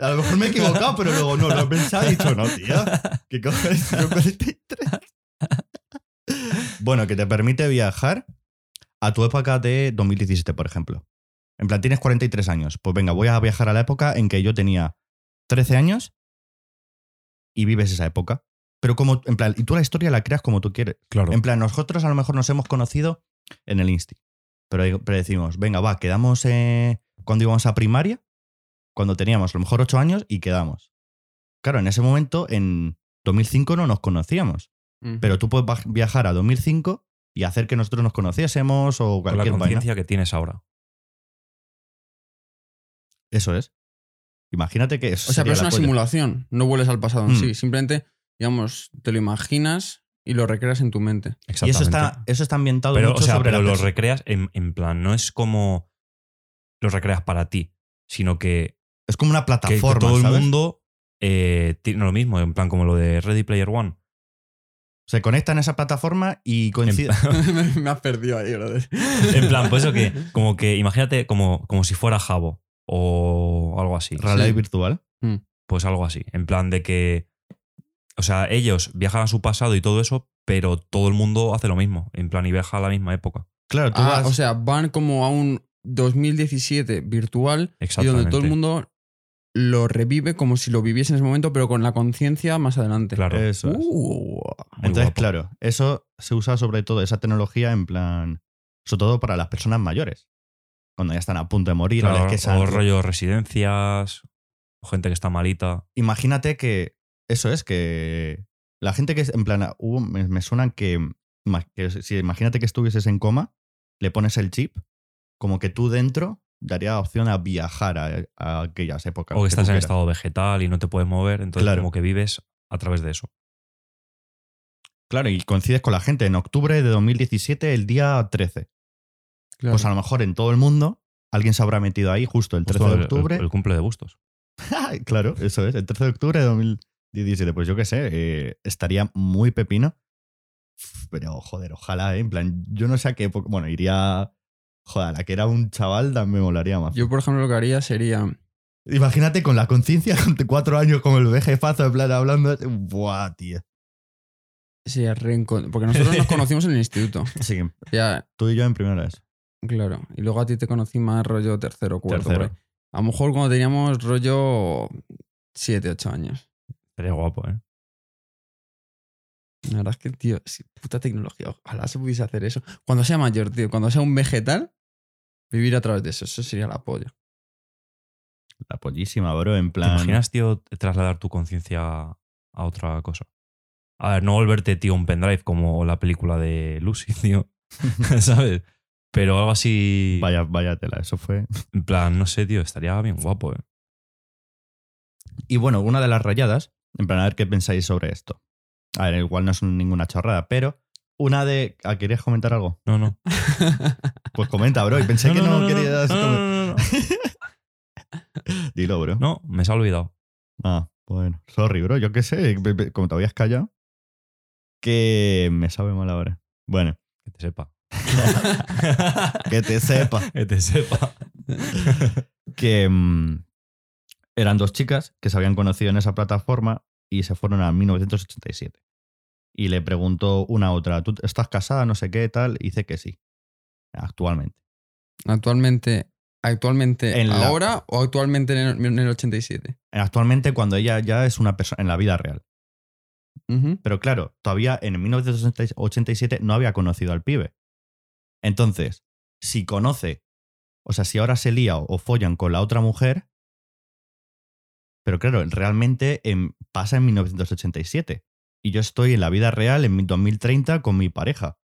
Speaker 3: A lo mejor me he equivocado, pero luego no, lo he pensado y he dicho, no, tío. ¿Qué cojones? Tengo 43. Bueno, que te permite viajar a tu época de 2017, por ejemplo. En plan, tienes 43 años. Pues venga, voy a viajar a la época en que yo tenía 13 años y vives esa época. Pero como, en plan, y tú la historia la creas como tú quieres.
Speaker 2: Claro.
Speaker 3: En plan, nosotros a lo mejor nos hemos conocido en el Insti. Pero, pero decimos, venga, va, quedamos eh, cuando íbamos a primaria, cuando teníamos a lo mejor 8 años y quedamos. Claro, en ese momento, en 2005 no nos conocíamos. Pero tú puedes viajar a 2005 y hacer que nosotros nos conociésemos o
Speaker 2: Con la
Speaker 3: cualquier
Speaker 2: conciencia que tienes ahora.
Speaker 3: Eso es. Imagínate que eso
Speaker 1: O sea, pero es una
Speaker 3: polla.
Speaker 1: simulación. No vuelves al pasado en
Speaker 3: Mm.
Speaker 1: sí. Simplemente, digamos, te lo imaginas y lo recreas en tu mente.
Speaker 3: Y
Speaker 2: Exactamente.
Speaker 3: eso está, eso está ambientado
Speaker 2: pero,
Speaker 3: mucho
Speaker 2: o sea,
Speaker 3: sobre
Speaker 2: pero
Speaker 3: la pers-
Speaker 2: recreas en, en plan, no es como los recreas para ti, sino que,
Speaker 3: Es como una
Speaker 2: que
Speaker 3: plataforma,
Speaker 2: todo el mundo eh, tiene lo mismo, en plan como lo de Ready Player One.
Speaker 3: Se conecta en esa plataforma y coincide. (laughs) (laughs)
Speaker 1: me, has perdido ahí, brother.
Speaker 2: En plan, pues eso que, (laughs) como que imagínate como, como si fuera Jabo o algo así.
Speaker 3: Realidad
Speaker 1: Sí.
Speaker 3: virtual.
Speaker 2: Pues algo así. En plan de que. O sea, ellos viajan a su pasado y todo eso, pero todo el mundo hace lo mismo. En plan, y viaja a la misma época.
Speaker 3: Claro, tú
Speaker 1: Ah,
Speaker 3: vas.
Speaker 1: o sea, van como a un 2017 virtual y
Speaker 2: Exactamente.
Speaker 1: donde todo el mundo lo revive como si lo viviese en ese momento, pero con la conciencia más adelante.
Speaker 2: Claro.
Speaker 3: Eso es.
Speaker 1: Uh,
Speaker 3: Entonces,
Speaker 2: guapo.
Speaker 3: claro, eso se usa sobre todo, esa tecnología en plan, sobre todo para las personas mayores, cuando ya están a punto de morir.
Speaker 2: Claro,
Speaker 3: o que
Speaker 2: rollo residencias, o gente que está malita.
Speaker 3: Imagínate que eso es, que la gente que es, en plan, hubo- me, me suena que, que si imagínate que estuvieses en coma, le pones el chip, como que tú dentro daría opción a viajar a, a aquellas épocas.
Speaker 2: O que estás en
Speaker 3: quieras.
Speaker 2: estado vegetal y no te puedes mover, entonces
Speaker 3: Claro.
Speaker 2: como que vives a través de eso.
Speaker 3: Claro, y coincides con la gente. En octubre de 2017, el día 13.
Speaker 1: claro.
Speaker 3: Pues a lo mejor en todo el mundo alguien se habrá metido ahí justo el 13
Speaker 2: Justo
Speaker 3: de
Speaker 2: el- el-
Speaker 3: octubre.
Speaker 2: El, cumple de Bustos. (laughs)
Speaker 3: claro, eso es. El 13 de octubre de 2017. Pues yo qué sé, eh, estaría muy pepino. Pero joder, ojalá, ¿eh? En plan, yo no sé a qué época. Bueno, iría. Joder, la que era un chaval me molaría más.
Speaker 1: Yo, por ejemplo, lo que haría sería.
Speaker 3: Imagínate con la conciencia (laughs) de cuatro años, como el jefazo, en plan, hablando. Buah, tío.
Speaker 1: reencon- Porque nosotros nos (laughs) conocimos en el instituto.
Speaker 3: Sí,
Speaker 1: Ya,
Speaker 3: tú y yo en primera vez.
Speaker 1: claro. Y luego a ti te conocí más rollo tercero, cuarto.
Speaker 3: Tercero.
Speaker 1: por ahí. A lo mejor cuando teníamos rollo 7, 8 años.
Speaker 2: Sería guapo, ¿eh?
Speaker 1: La verdad es que, tío, sí, puta tecnología. Ojalá se pudiese hacer eso. Cuando sea mayor, tío, cuando sea un vegetal, vivir a través de eso. Eso sería la polla.
Speaker 3: La pollísima, bro. En
Speaker 2: ¿Te
Speaker 3: plan.
Speaker 2: imaginas, tío, trasladar tu conciencia a otra cosa? A ver, no volverte, tío, un pendrive como la película de Lucy, (laughs) tío. (laughs) ¿Sabes? Pero algo así.
Speaker 3: Vaya, vaya tela, eso fue.
Speaker 2: En plan, no sé, tío, estaría bien guapo, ¿eh?
Speaker 3: Y bueno, una de las rayadas, en plan, a ver qué pensáis sobre esto. A ver, igual no es un- ninguna chorrada, pero una de. ¿Ah, ¿Querías comentar algo?
Speaker 2: No, no. (laughs)
Speaker 3: Pues comenta, bro. Y pensé que no, querías.
Speaker 2: No, no,
Speaker 3: comen-
Speaker 2: no. (laughs)
Speaker 3: Dilo, bro.
Speaker 2: No, me se ha olvidado.
Speaker 3: Ah, bueno. Sorry, bro. Yo qué sé. Como te habías callado. Que me sabe mal ahora. Bueno,
Speaker 2: Que te sepa. (laughs)
Speaker 3: que te sepa.
Speaker 2: que te sepa.
Speaker 3: que. mm, Eran dos chicas que se habían conocido en esa plataforma y se fueron a 1987. Y le preguntó una a otra, ¿tú estás casada? No sé qué, tal. Y dice que sí. Actualmente.
Speaker 1: Actualmente, actualmente
Speaker 3: En la-
Speaker 1: ahora o actualmente en el, en el 87.
Speaker 3: Actualmente cuando ella ya es una persona en la vida real. Pero claro, todavía en 1987 no había conocido al pibe. Entonces, si conoce, o sea, si ahora se lía o, o follan con la otra mujer, pero claro, realmente em, pasa en 1987. Y yo estoy en la vida real en mi 2030 con mi pareja.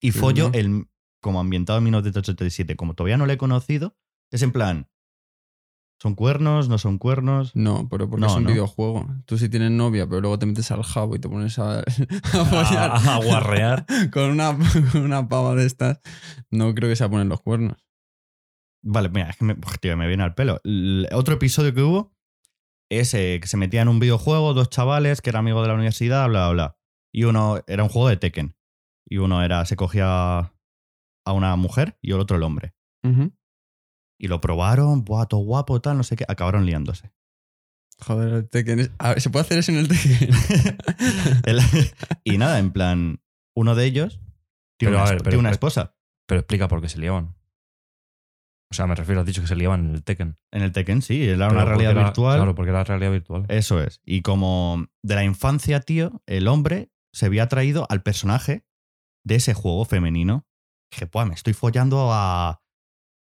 Speaker 3: Y
Speaker 1: Sí,
Speaker 3: follo
Speaker 1: ¿no?
Speaker 3: el, como ambientado en 1987. Como todavía no le he conocido, es en plan, ¿son cuernos? ¿No son cuernos?
Speaker 1: No, pero porque
Speaker 3: No,
Speaker 1: es un
Speaker 3: no.
Speaker 1: videojuego. Tú sí tienes novia, pero luego te metes al jabo y te pones a, (laughs) a follar
Speaker 2: A, a guarrear. (laughs)
Speaker 1: con una, una pava de estas. No creo que se poner los cuernos.
Speaker 3: Vale, mira, es que me, tío, me viene al pelo. El otro episodio que hubo es eh, que se metían en un videojuego dos chavales que eran amigos de la universidad, bla, bla, bla. Y uno era un juego de Tekken. Y uno era, se cogía a una mujer y el otro el hombre. Y lo probaron, buah, todo guapo, tal, no sé qué, acabaron liándose.
Speaker 1: Joder, el Tekken. es- a ver, ¿Se puede hacer eso en el Tekken? (laughs)
Speaker 3: El- y nada, en plan, uno de ellos tiene,
Speaker 2: Pero,
Speaker 3: una,
Speaker 2: a ver,
Speaker 3: esp-
Speaker 2: pero-
Speaker 3: tiene una
Speaker 2: pero-
Speaker 3: esposa
Speaker 2: Pero explica por qué se liaban. O sea, me refiero, has dicho que se liaban en el Tekken.
Speaker 3: en el Tekken, sí, era
Speaker 2: Pero
Speaker 3: una realidad
Speaker 2: era-
Speaker 3: virtual.
Speaker 2: Claro, porque era realidad virtual.
Speaker 3: Eso es. Y como de la infancia, tío, el hombre se había traído al personaje de ese juego femenino. Dije, pues me estoy follando a,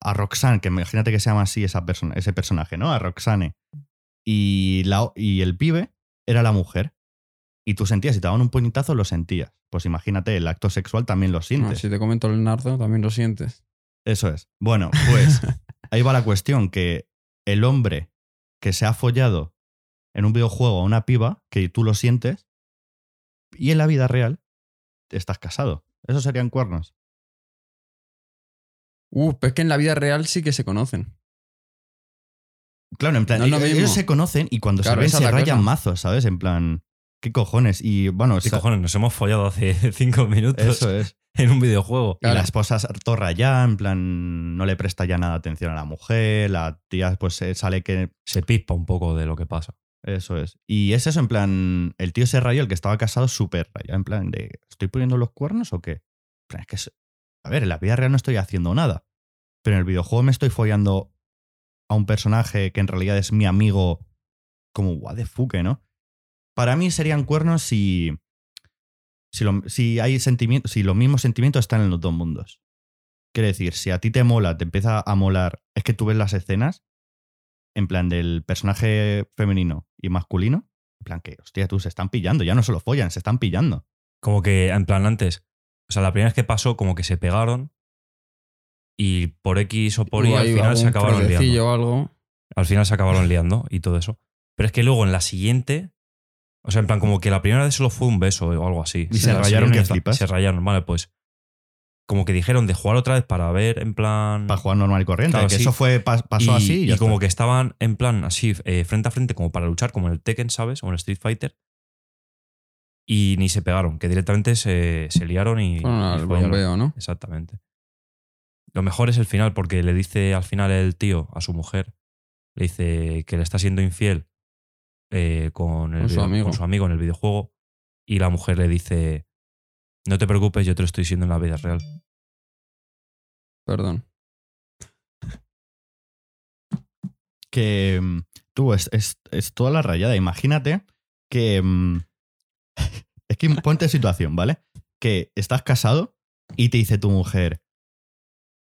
Speaker 3: a Roxanne, que imagínate que se llama así esa persona, ese personaje, ¿no? A Roxane. Y, la, y el pibe era la mujer. Y tú sentías, si te daban un puñetazo, lo sentías. Pues imagínate, el acto sexual también lo
Speaker 1: No,
Speaker 3: sientes.
Speaker 1: si te comento el nardo, también lo sientes.
Speaker 3: Eso es. Bueno, pues (laughs) ahí va la cuestión, que el hombre que se ha follado en un videojuego a una piba, que tú lo sientes, y en la vida real estás casado. Esos serían cuernos.
Speaker 1: Uh, pero es que en la vida real sí que se conocen.
Speaker 3: Claro, en plan,
Speaker 1: No lo
Speaker 3: ellos, se conocen y cuando
Speaker 1: Claro,
Speaker 3: se ven se rayan
Speaker 1: cosa.
Speaker 3: mazos, ¿sabes? En plan, ¿qué cojones? Y bueno,
Speaker 2: ¿Qué cojones? Nos hemos follado hace (laughs) cinco minutos
Speaker 3: eso es.
Speaker 2: En un videojuego.
Speaker 3: Y la esposa es todo rayada, en plan, no le presta ya nada atención a la mujer, la tía pues eh, sale que
Speaker 2: Se pispa un poco de lo que pasa.
Speaker 3: Eso es. Y es eso, en plan, el tío se rayó, el que estaba casado, súper rayado. En plan, de, ¿estoy poniendo los cuernos o qué? En plan, es que, es- a ver, en la vida real no estoy haciendo nada. Pero en el videojuego me estoy follando a un personaje que en realidad es mi amigo, como what the fuck, ¿no? Para mí serían cuernos si, si, lo- si hay sentimientos, si los mismos sentimientos están en los dos mundos. Quiere decir, si a ti te mola, te empieza a molar, es que tú ves las escenas, en plan del personaje femenino y masculino, en plan que, hostia, tú se están pillando, ya no solo follan, se están pillando.
Speaker 2: Como que, en plan, antes. O sea, la primera vez que pasó, como que se pegaron. Y por X o por Y al final se acabaron liando.
Speaker 1: o algo.
Speaker 2: Al final se acabaron liando y todo eso. Pero es que luego en la siguiente. O sea, en plan, como que la primera vez solo fue un beso o algo así.
Speaker 3: Y se
Speaker 2: la
Speaker 3: rayaron que flipas.
Speaker 2: Se rayaron, vale, pues. Como que dijeron de jugar otra vez para ver, en plan.
Speaker 3: Para jugar normal y corriente.
Speaker 2: Claro,
Speaker 3: que
Speaker 2: sí.
Speaker 3: eso fue, pas- pasó
Speaker 2: y,
Speaker 3: así y,
Speaker 2: y como que estaban en plan así, eh, frente a frente, como para luchar, como en el Tekken, ¿sabes? O en el Street Fighter. Y ni se pegaron, que directamente se, se liaron y.
Speaker 1: Fueron
Speaker 2: y
Speaker 1: bombeo, ¿no?
Speaker 2: Exactamente. Lo mejor es el final, porque le dice al final el tío a su mujer, le dice que le está siendo infiel eh, con, el
Speaker 1: Con su
Speaker 2: video-
Speaker 1: amigo.
Speaker 2: con su amigo en el videojuego. Y la mujer le dice: No te preocupes, yo te lo estoy siendo en la vida real.
Speaker 1: Perdón.
Speaker 3: que mm, tú es, es, es toda la rayada. Imagínate que. mm, (laughs) es que ponte situación, ¿vale? Que estás casado y te dice tu mujer.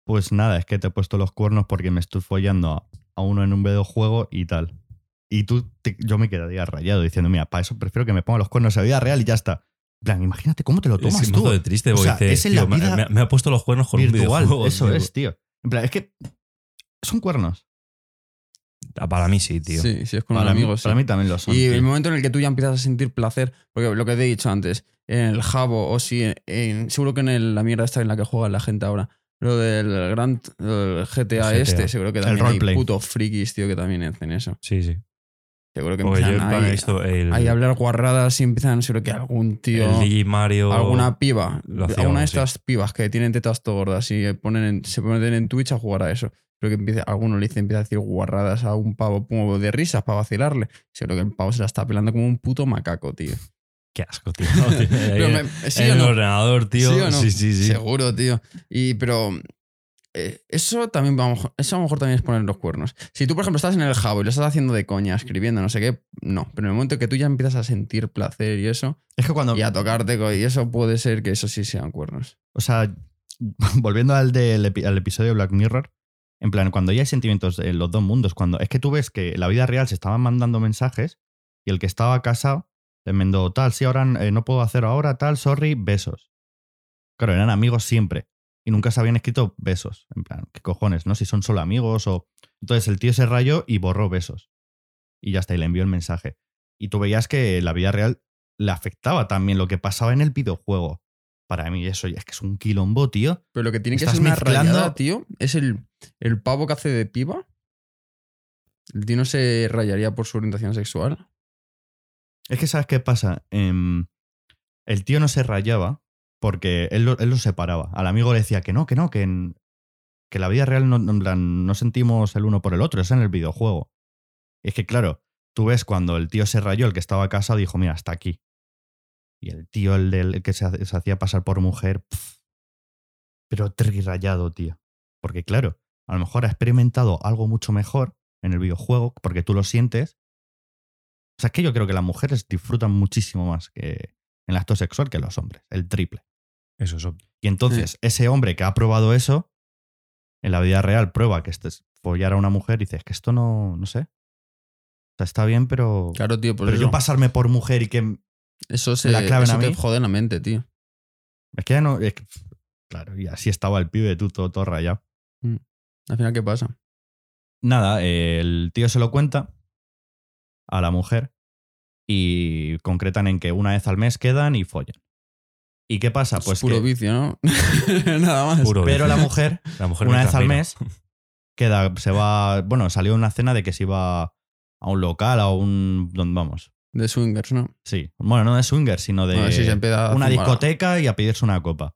Speaker 3: Pues nada, es que te he puesto los cuernos porque me estoy follando a, a uno en un videojuego y tal. Y tú, te- yo me quedaría rayado diciendo, mira, para eso prefiero que me ponga los cuernos en la vida real y ya está. En plan, imagínate cómo te lo tomas
Speaker 2: es
Speaker 3: tú.
Speaker 2: de triste,
Speaker 3: O
Speaker 2: porque
Speaker 3: sea,
Speaker 2: dice,
Speaker 3: es en la
Speaker 2: "Tío, me-
Speaker 3: vida
Speaker 2: me, me ha puesto los cuernos con un
Speaker 3: virtual.
Speaker 2: videojuego.
Speaker 3: Eso
Speaker 2: tío".
Speaker 3: es, tío. En plan, es que son cuernos.
Speaker 2: Ah, Para mí sí, tío.
Speaker 1: Sí, sí, es con
Speaker 3: Para,
Speaker 1: un
Speaker 3: mí,
Speaker 1: amigo, sí.
Speaker 3: para mí también lo son.
Speaker 1: Y
Speaker 3: tío.
Speaker 1: el momento en el que tú ya empiezas a sentir placer, porque lo que te he dicho antes, en el Jabo o si en- seguro que en el- la mierda esta en la que juega la gente ahora, lo del Grand el GTA,
Speaker 2: El
Speaker 1: este, seguro que
Speaker 3: El
Speaker 1: también hay putos frikis, tío, que también hacen eso.
Speaker 2: Sí, sí.
Speaker 1: Seguro que
Speaker 2: Porque
Speaker 1: empiezan ahí,
Speaker 2: el,
Speaker 1: ahí a hablar guarradas y empiezan, seguro que algún tío,
Speaker 2: el Digi Mario.
Speaker 1: alguna piba, alguna de estas pibas que tienen tetas todo gordas y ponen en- se ponen en Twitch a jugar a eso. pero que empieza, alguno le dice, empieza a decir guarradas a un pavo como de risas para vacilarle. Seguro que el pavo se la está pelando como un puto macaco, tío.
Speaker 2: Qué asco, tío. (laughs)
Speaker 1: Pero
Speaker 2: en
Speaker 1: ¿sí
Speaker 2: el
Speaker 1: no?
Speaker 2: ordenador, tío.
Speaker 1: ¿Sí o no?
Speaker 2: Sí, sí, sí.
Speaker 1: Seguro, tío. Y, pero eh, eso también vamos, eso a lo mejor también es poner los cuernos. Si tú, por ejemplo, estás en el jabo y lo estás haciendo de coña, escribiendo, no sé qué, no. Pero en el momento que tú ya empiezas a sentir placer y eso,
Speaker 3: Es que cuando.
Speaker 1: y a tocarte, y eso puede ser que eso sí sean cuernos.
Speaker 3: O sea, (laughs) volviendo al, del al episodio de Black Mirror, en plan, cuando ya hay sentimientos en los dos mundos, cuando es que tú ves que en la vida real se estaban mandando mensajes y el que estaba casado le mandó tal, sí, ahora eh, no puedo hacer ahora, tal, sorry, besos. Claro, eran amigos siempre y nunca se habían escrito besos. En plan, ¿qué cojones, no? Si son solo amigos o. Entonces el tío se rayó y borró besos. Y ya está, y le envió el mensaje. Y tú veías que la vida real le afectaba también lo que pasaba en el videojuego. Para mí eso es que es un quilombo, tío.
Speaker 1: Pero lo que tiene que ser una
Speaker 3: mezclando-
Speaker 1: rayada, tío, es el, el pavo que hace de piba. El tío no se rayaría por su orientación sexual.
Speaker 3: Es que ¿sabes qué pasa? Em, el tío no se rayaba porque él lo, él lo separaba. Al amigo le decía que no, que no, que en, que la vida real no, sentimos el uno por el otro, es en el videojuego. Y es que, claro, tú ves cuando el tío se rayó, el que estaba casado, dijo, mira, hasta aquí. Y el tío, el, del- el que se, hacía pasar por mujer, pf, pero tri rayado, tío. Porque, claro, a lo mejor ha experimentado algo mucho mejor en el videojuego, porque tú lo sientes. O sea, es que yo creo que las mujeres disfrutan muchísimo más que en el acto sexual que los hombres, el triple.
Speaker 2: Eso es obvio.
Speaker 3: Y entonces, ese hombre que ha probado eso, en la vida real prueba que este es follar a una mujer y dice, es que esto no, no sé. O sea, está bien, pero.
Speaker 1: Claro, tío, pues
Speaker 3: pero
Speaker 1: eso,
Speaker 3: yo pasarme por mujer y que.
Speaker 1: eso, se,
Speaker 3: la a
Speaker 1: te jode la mente, tío.
Speaker 3: Es que ya no. es que, claro, y así estaba el pibe, tú todo, todo rayado.
Speaker 1: Al final, ¿qué pasa?
Speaker 3: Nada, eh, el tío se lo cuenta a la mujer y concretan en que una vez al mes quedan y follan. ¿Y qué pasa?
Speaker 1: Es
Speaker 3: Pues
Speaker 1: puro
Speaker 3: que-
Speaker 1: vicio, ¿no? (laughs) Nada más.
Speaker 2: Puro
Speaker 3: pero
Speaker 2: vicio.
Speaker 3: la mujer
Speaker 2: La mujer
Speaker 3: una vez al mes queda, se va, bueno, salió una cena de que se iba a un local, a un, ¿dónde vamos?
Speaker 1: De swingers, ¿no?
Speaker 3: Sí, bueno, no de swinger, sino de
Speaker 1: si se
Speaker 3: una discoteca y a pedirse una copa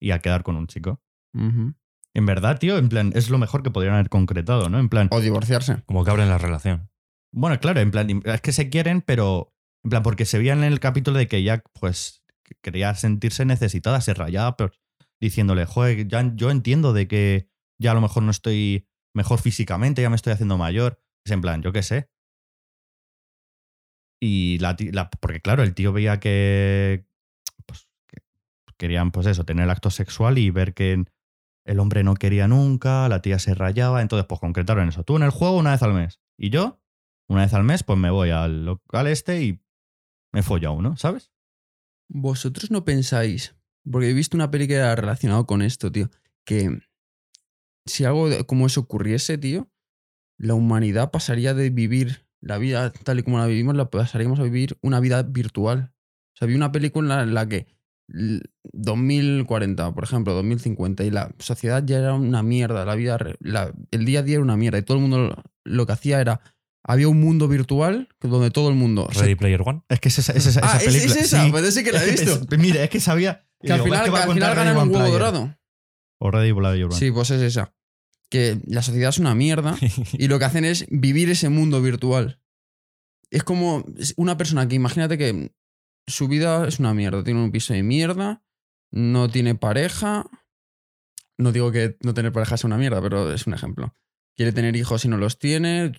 Speaker 3: y a quedar con un chico. En verdad, tío, en plan, es lo mejor que podrían haber concretado, ¿no? En plan,
Speaker 1: O divorciarse.
Speaker 2: Como que abren la relación.
Speaker 3: bueno, claro, en plan, es que se quieren, pero, en plan, porque se veía en el capítulo de que Jack, pues, quería sentirse necesitada, se rayaba, pero diciéndole, joder, ya, yo entiendo de que ya a lo mejor no estoy mejor físicamente, ya me estoy haciendo mayor. Es en plan, yo qué sé. Y la, la- porque claro, el tío veía que, pues, que querían, pues eso, tener el acto sexual y ver que el hombre no quería nunca, la tía se rayaba, entonces pues concretaron eso. Tú en el juego una vez al mes. Y yo, una vez al mes, pues me voy al local este y me follo a uno, ¿sabes?
Speaker 1: Vosotros no pensáis, porque he visto una peli que era relacionado con esto, tío, que si algo como eso ocurriese, tío, la humanidad pasaría de vivir la vida tal y como la vivimos, la pasaríamos a vivir una vida virtual. O sea, vi una película en la que l- 2040, por ejemplo, 2050, y la sociedad ya era una mierda, la vida, la- el día a día era una mierda, y todo el mundo lo que hacía era, había un mundo virtual donde todo el mundo... se-
Speaker 2: Ready Player One.
Speaker 3: Es que es esa, es esa,
Speaker 1: ah,
Speaker 3: esa
Speaker 1: ¿es-
Speaker 3: película.
Speaker 1: ¿es, esa?
Speaker 3: sí.
Speaker 1: Pues sí que la he (laughs)
Speaker 3: Es
Speaker 1: visto.
Speaker 3: pens- mira, es que sabía.
Speaker 1: Que al
Speaker 3: digo,
Speaker 1: final,
Speaker 3: es que va a
Speaker 1: que al
Speaker 3: contar
Speaker 1: final ganan un huevo
Speaker 3: Player.
Speaker 1: dorado.
Speaker 3: O Ready Player One.
Speaker 1: Sí, pues es esa. Que la sociedad es una mierda (laughs) y lo que hacen es vivir ese mundo virtual. Es como una persona que imagínate que su vida es una mierda, tiene un piso de mierda, no tiene pareja. No digo que no tener pareja sea una mierda, pero es un ejemplo. Quiere tener hijos y no los tiene,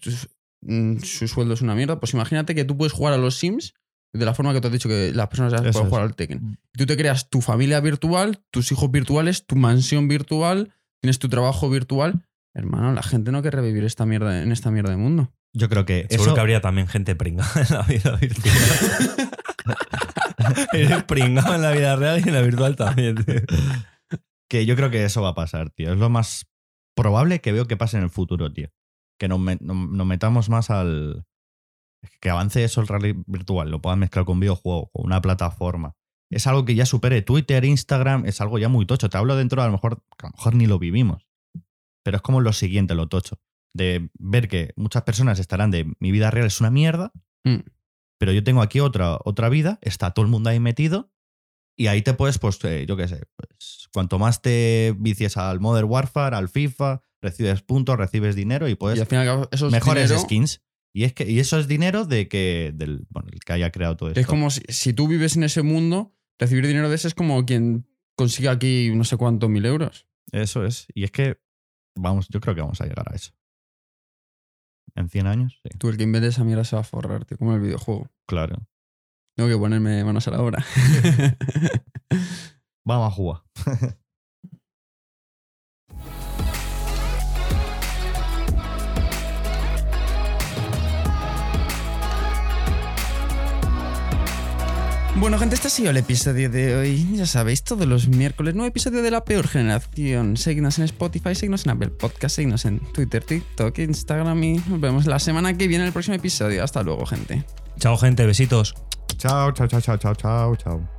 Speaker 1: su sueldo es una mierda. Pues imagínate que tú puedes jugar a los Sims de la forma que tú has dicho que las personas pueden jugar al Tekken. Y tú te creas tu familia virtual, tus hijos virtuales, tu mansión virtual, tienes tu trabajo virtual. Hermano, la gente no quiere revivir esta mierda en esta mierda de mundo.
Speaker 3: Yo creo que
Speaker 2: Seguro
Speaker 3: eso.
Speaker 2: que habría también gente pringada en la vida virtual. (laughs) Eres pringado en la vida real y en la virtual también, tío.
Speaker 3: Que yo creo que eso va a pasar, tío. Es lo más probable que veo que pase en el futuro, tío. Que nos, me- nos- metamos más al. Que avance eso el rally virtual, lo puedan mezclar con videojuego, con una plataforma. Es algo que ya supere Twitter, Instagram, es algo ya muy tocho. Te hablo dentro, a lo mejor, que a lo mejor ni lo vivimos. Pero es como lo siguiente, lo tocho. De ver que muchas personas estarán de mi vida real es una mierda,
Speaker 1: Mm.
Speaker 3: pero yo tengo aquí otra, otra vida, está todo el mundo ahí metido, y ahí te puedes, pues, eh, yo qué sé, pues, cuanto más te vicies al Modern Warfare, al FIFA, recibes puntos, recibes dinero y puedes
Speaker 1: y al fin y al cabo, esos
Speaker 3: mejores
Speaker 1: dinero-
Speaker 3: skins. Y, es que, y eso es dinero de que, del, bueno, el que haya creado todo esto.
Speaker 1: Es como si, si tú vives en ese mundo, recibir dinero de ese es como quien consigue aquí no sé cuántos mil euros.
Speaker 3: Eso es. Y es que, vamos, yo creo que vamos a llegar a eso. ¿En 100 años? Sí,
Speaker 1: Tú, el que invente esa mierda se va a forrar, tío, como el videojuego.
Speaker 3: claro.
Speaker 1: Tengo que ponerme manos a la obra. (laughs)
Speaker 3: Vamos a jugar. (laughs)
Speaker 1: Bueno, gente, este ha sido el episodio de hoy. Ya sabéis, todos los miércoles, nuevo episodio de La Peor Generación. Seguidnos en Spotify, seguidnos en Apple Podcast, seguidnos en Twitter, TikTok, Instagram y nos vemos la semana que viene en el próximo episodio. Hasta luego, gente.
Speaker 2: Chao, gente, besitos.
Speaker 3: Chao, chao, chao, chao, chao, chao, chao.